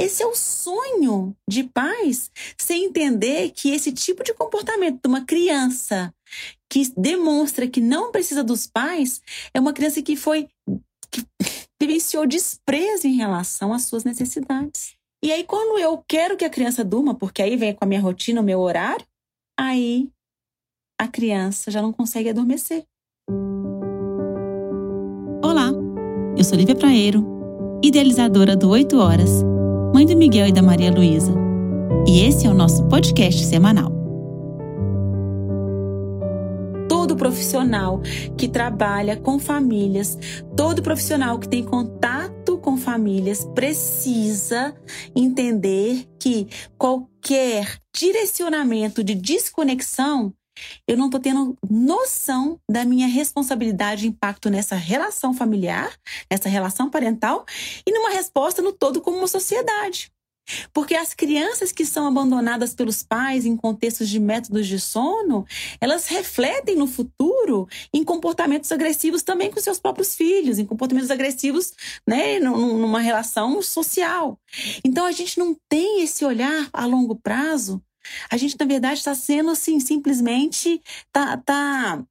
Esse é o sonho de pais, sem entender que esse tipo de comportamento de uma criança que demonstra que não precisa dos pais é uma criança que foi que vivenciou desprezo em relação às suas necessidades. E aí, quando eu quero que a criança durma, porque aí vem com a minha rotina, o meu horário, aí a criança já não consegue adormecer. Olá, eu sou Lívia Praeiro, idealizadora do 8 Horas, mãe do Miguel e da Maria Luísa. E esse é o nosso podcast semanal. Todo profissional que trabalha com famílias, todo profissional que tem contato com famílias precisa entender que qualquer direcionamento de desconexão eu não estou tendo noção da minha responsabilidade e impacto nessa relação familiar, nessa relação parental e numa resposta no todo como uma sociedade. Porque as crianças que são abandonadas pelos pais em contextos de métodos de sono, elas refletem no futuro em comportamentos agressivos também com seus próprios filhos, em comportamentos agressivos, né, numa relação social. Então a gente não tem esse olhar a longo prazo a gente, na verdade, está sendo assim, simplesmente tá, tá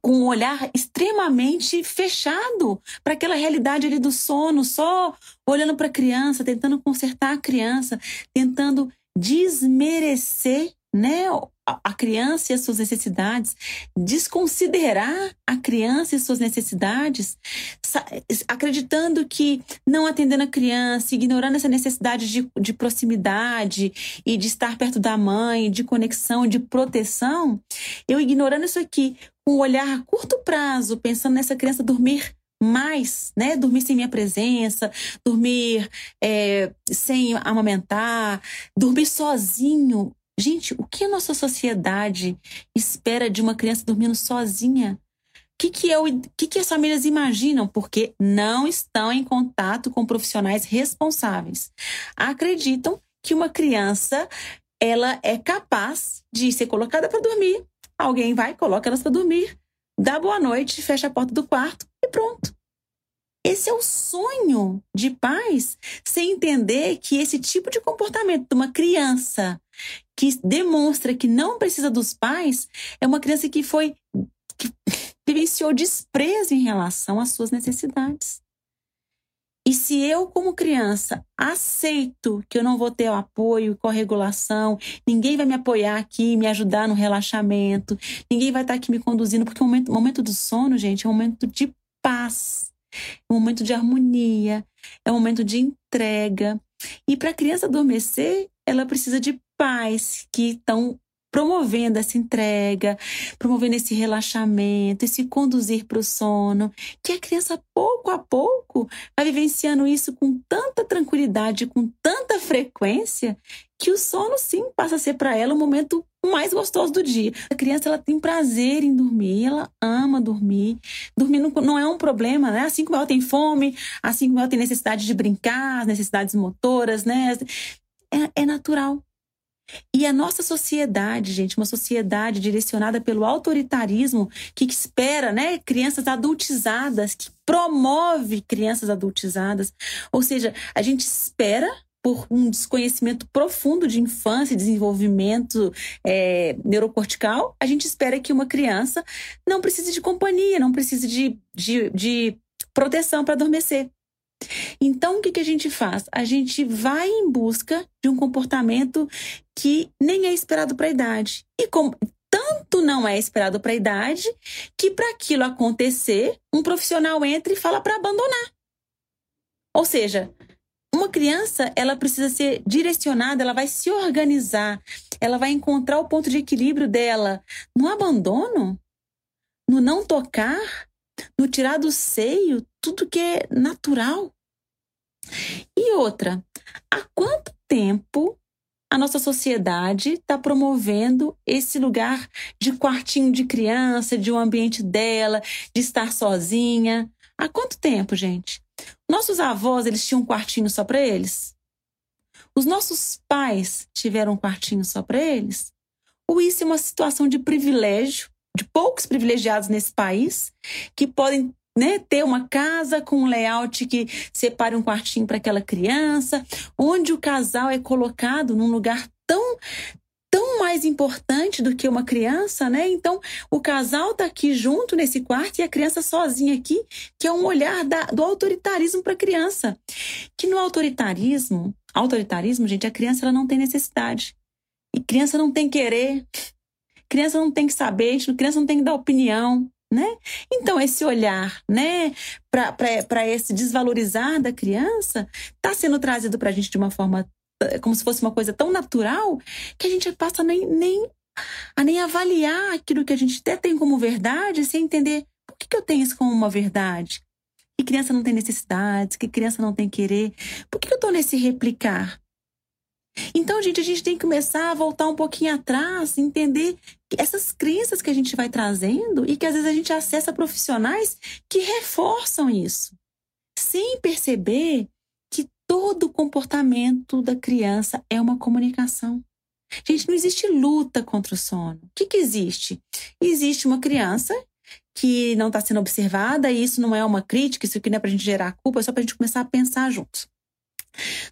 com um olhar extremamente fechado para aquela realidade ali do sono, só olhando para a criança, tentando consertar a criança, tentando desmerecer né, a criança e as suas necessidades, desconsiderar a criança e suas necessidades, acreditando que não atendendo a criança, ignorando essa necessidade de, de proximidade e de estar perto da mãe, de conexão, de proteção, eu ignorando isso aqui, com um olhar a curto prazo, pensando nessa criança dormir mais, né? Dormir sem minha presença, dormir é, sem amamentar, dormir sozinho. Gente, o que a nossa sociedade espera de uma criança dormindo sozinha? O que, que, é o, que, que as famílias imaginam? Porque não estão em contato com profissionais responsáveis. Acreditam que uma criança ela é capaz de ser colocada para dormir. Alguém vai, coloca elas para dormir, dá boa noite, fecha a porta do quarto e pronto. Esse é o sonho de pais, sem entender que esse tipo de comportamento de uma criança que demonstra que não precisa dos pais é uma criança que foi que vivenciou desprezo em relação às suas necessidades. E se eu, como criança, aceito que eu não vou ter o apoio, corregulação, ninguém vai me apoiar aqui, me ajudar no relaxamento, ninguém vai estar aqui me conduzindo, porque o momento, momento do sono, gente, é um momento de paz, é um momento de harmonia, é um momento de entrega. E para a criança adormecer, ela precisa de pais que estão promovendo essa entrega, promovendo esse relaxamento, esse conduzir para o sono, que a criança pouco a pouco vai vivenciando isso com tanta tranquilidade, com tanta frequência, que o sono sim passa a ser para ela o momento mais gostoso do dia. A criança ela tem prazer em dormir, ela ama dormir. Dormir não, não é um problema, né? Assim como ela tem fome, assim como ela tem necessidade de brincar, necessidades motoras, né? É, é natural. E a nossa sociedade, gente, uma sociedade direcionada pelo autoritarismo que espera, né, crianças adultizadas, que promove crianças adultizadas. Ou seja, a gente espera por um desconhecimento profundo de infância e desenvolvimento é, neurocortical, a gente espera que uma criança não precise de companhia, não precise de, de, de proteção para adormecer. Então, o que, que a gente faz? A gente vai em busca de um comportamento que nem é esperado para a idade. E como tanto não é esperado para a idade, que para aquilo acontecer, um profissional entra e fala para abandonar. Ou seja, uma criança, ela precisa ser direcionada, ela vai se organizar, ela vai encontrar o ponto de equilíbrio dela no abandono, no não tocar, no tirar do seio tudo que é natural. E outra, há quanto tempo a nossa sociedade está promovendo esse lugar de quartinho de criança, de um ambiente dela, de estar sozinha? Há quanto tempo, gente? Nossos avós, eles tinham um quartinho só para eles? Os nossos pais tiveram um quartinho só para eles? Ou isso é uma situação de privilégio de poucos privilegiados nesse país que podem né, ter uma casa com um layout que separe um quartinho para aquela criança, onde o casal é colocado num lugar tão tão mais importante do que uma criança, né? Então, o casal tá aqui junto nesse quarto e a criança sozinha aqui, que é um olhar da, do autoritarismo para a criança. Que no autoritarismo, autoritarismo, gente, a criança ela não tem necessidade. E criança não tem querer, criança não tem que saber, criança não tem que dar opinião, né? Então, esse olhar, né, para esse desvalorizar da criança, está sendo trazido para a gente de uma forma eh, como se fosse uma coisa tão natural que a gente passa nem, nem a nem avaliar aquilo que a gente até tem como verdade sem entender por que, que eu tenho isso como uma verdade. Que criança não tem necessidades, que criança não tem querer. Por que, que eu estou nesse replicar? Então, gente, a gente tem que começar a voltar um pouquinho atrás, entender essas crenças que a gente vai trazendo e que às vezes a gente acessa profissionais que reforçam isso, sem perceber que todo comportamento da criança é uma comunicação. Gente, não existe luta contra o sono. O que, que existe? Existe uma criança que não está sendo observada, e isso não é uma crítica, isso aqui não é para a gente gerar culpa, é só para a gente começar a pensar juntos.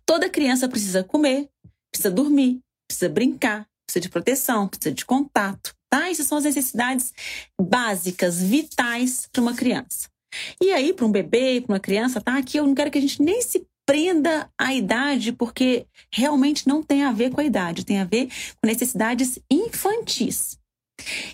Toda criança precisa comer, precisa dormir, precisa brincar, precisa de proteção, precisa de contato, tá? Essas são as necessidades básicas, vitais para uma criança. E aí, para um bebê, para uma criança, tá? Aqui eu não quero que a gente nem se prenda à idade, porque realmente não tem a ver com a idade, tem a ver com necessidades infantis.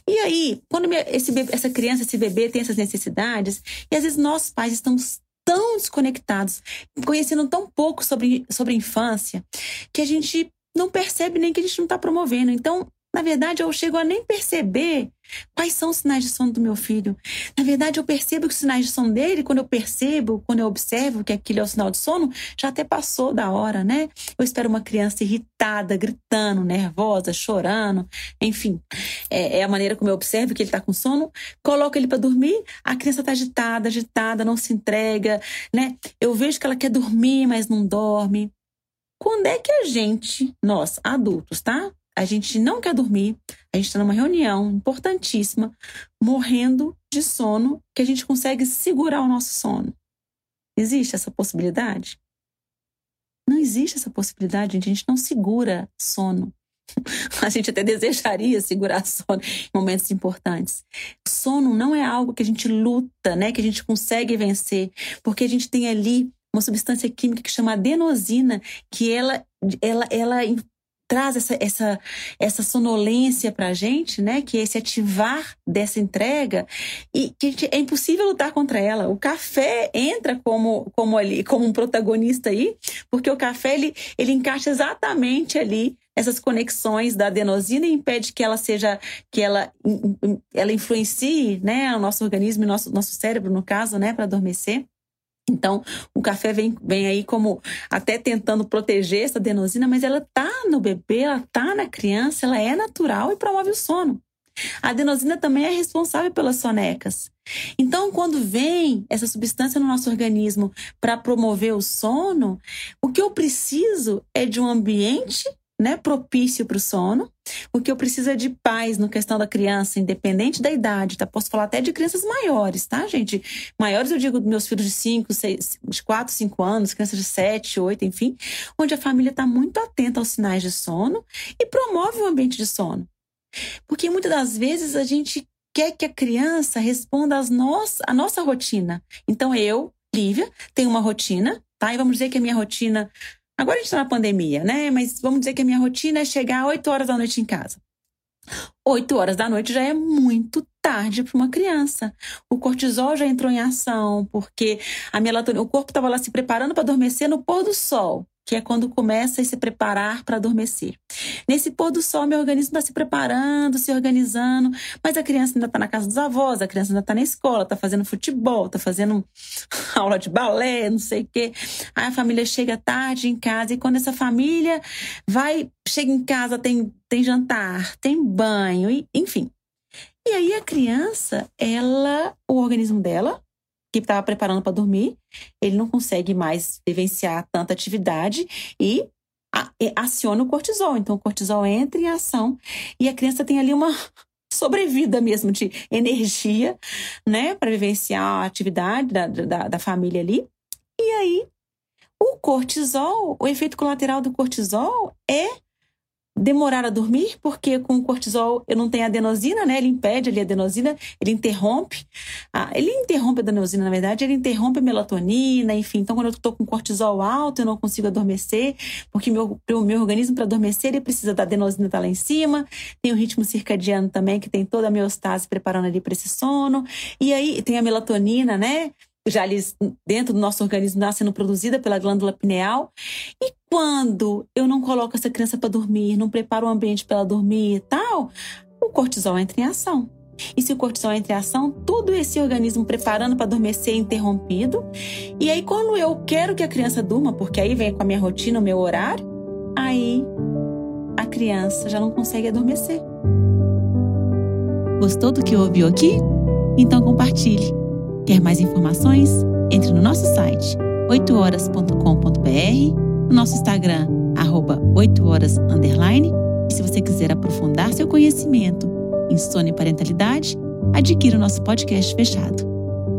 E aí, quando esse bebê, essa criança, esse bebê tem essas necessidades, e às vezes nós pais estamos tão desconectados, conhecendo tão pouco sobre, sobre infância, que a gente não percebe nem que a gente não está promovendo. Então, na verdade, eu chego a nem perceber quais são os sinais de sono do meu filho. Na verdade, eu percebo que os sinais de sono dele, quando eu percebo, quando eu observo que aquilo é o sinal de sono, já até passou da hora, né? Eu espero uma criança irritada, gritando, nervosa, chorando, enfim. É, é a maneira como eu observo que ele está com sono. Coloco ele para dormir, a criança está agitada, agitada, não se entrega, né? Eu vejo que ela quer dormir, mas não dorme. Quando é que a gente, nós adultos, tá? a gente não quer dormir, a gente está numa reunião importantíssima, morrendo de sono, que a gente consegue segurar o nosso sono. Existe essa possibilidade? Não existe essa possibilidade, gente. A gente não segura sono. A gente até desejaria segurar sono em momentos importantes. Sono não é algo que a gente luta, né? Que a gente consegue vencer, porque a gente tem ali uma substância química que chama adenosina, que ela, ela, ela traz essa, essa, essa sonolência para a gente, né? Que é esse ativar dessa entrega e que gente, é impossível lutar contra ela. O café entra como, como ali, como um protagonista aí, porque o café ele, ele encaixa exatamente ali essas conexões da adenosina e impede que ela seja, que ela, ela influencie, né, o nosso organismo, o nosso, nosso cérebro, no caso, né, para adormecer. Então, o café vem, vem aí como até tentando proteger essa adenosina, mas ela tá no bebê, ela tá na criança, ela é natural e promove o sono. A adenosina também é responsável pelas sonecas. Então, quando vem essa substância no nosso organismo para promover o sono, o que eu preciso é de um ambiente né, propício para o sono. O que eu preciso é de paz no questão da criança, independente da idade, tá? Posso falar até de crianças maiores, tá, gente? Maiores, eu digo meus filhos de 5, 6, de 4, 5 anos, crianças de 7, 8, enfim, onde a família está muito atenta aos sinais de sono e promove um ambiente de sono. Porque muitas das vezes a gente quer que a criança responda às nossas, à nossa rotina. Então eu, Lívia, tenho uma rotina, tá? E vamos dizer que a minha rotina Agora a gente está na pandemia, né? Mas vamos dizer que a minha rotina é chegar 8 horas da noite em casa. 8 horas da noite já é muito tarde para uma criança. O cortisol já entrou em ação, porque a melatonina, o corpo estava lá se preparando para adormecer no pôr do sol que é quando começa a se preparar para adormecer. Nesse pôr do sol, meu organismo está se preparando, se organizando, mas a criança ainda está na casa dos avós, a criança ainda está na escola, está fazendo futebol, está fazendo aula de balé, não sei o quê. Aí a família chega tarde em casa e quando essa família vai, chega em casa, tem, tem jantar, tem banho, e, enfim. E aí a criança, ela, o organismo dela que estava preparando para dormir, ele não consegue mais vivenciar tanta atividade e aciona o cortisol. Então, o cortisol entra em ação e a criança tem ali uma, sobrevida mesmo, de energia, né, para vivenciar a atividade da, da, da família ali. E aí, o cortisol, o efeito colateral do cortisol é demorar a dormir, porque com o cortisol eu não tenho adenosina, né? Ele impede ali a adenosina, ele interrompe. Ah, ele interrompe a adenosina, na verdade, ele interrompe a melatonina, enfim. Então, quando eu estou com cortisol alto, eu não consigo adormecer, porque meu, o meu organismo, para adormecer, ele precisa da adenosina estar tá lá em cima. Tem o ritmo circadiano também, que tem toda a meostase preparando ali para esse sono. E aí tem a melatonina, né? Já dentro do nosso organismo está sendo produzida pela glândula pineal. E quando eu não coloco essa criança para dormir, não preparo o ambiente para ela dormir e tal, o cortisol entra em ação. E se o cortisol entra em ação, todo esse organismo preparando para adormecer é interrompido. E aí, quando eu quero que a criança durma, porque aí vem com a minha rotina, o meu horário, aí a criança já não consegue adormecer. Gostou do que ouviu aqui? Então compartilhe. Quer mais informações? Entre no nosso site 8horas.com.br, no nosso Instagram, arroba 8horas, underline, e se você quiser aprofundar seu conhecimento em sono e parentalidade, adquira o nosso podcast fechado.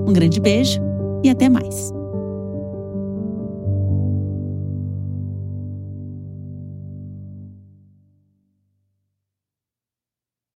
Um grande beijo e até mais!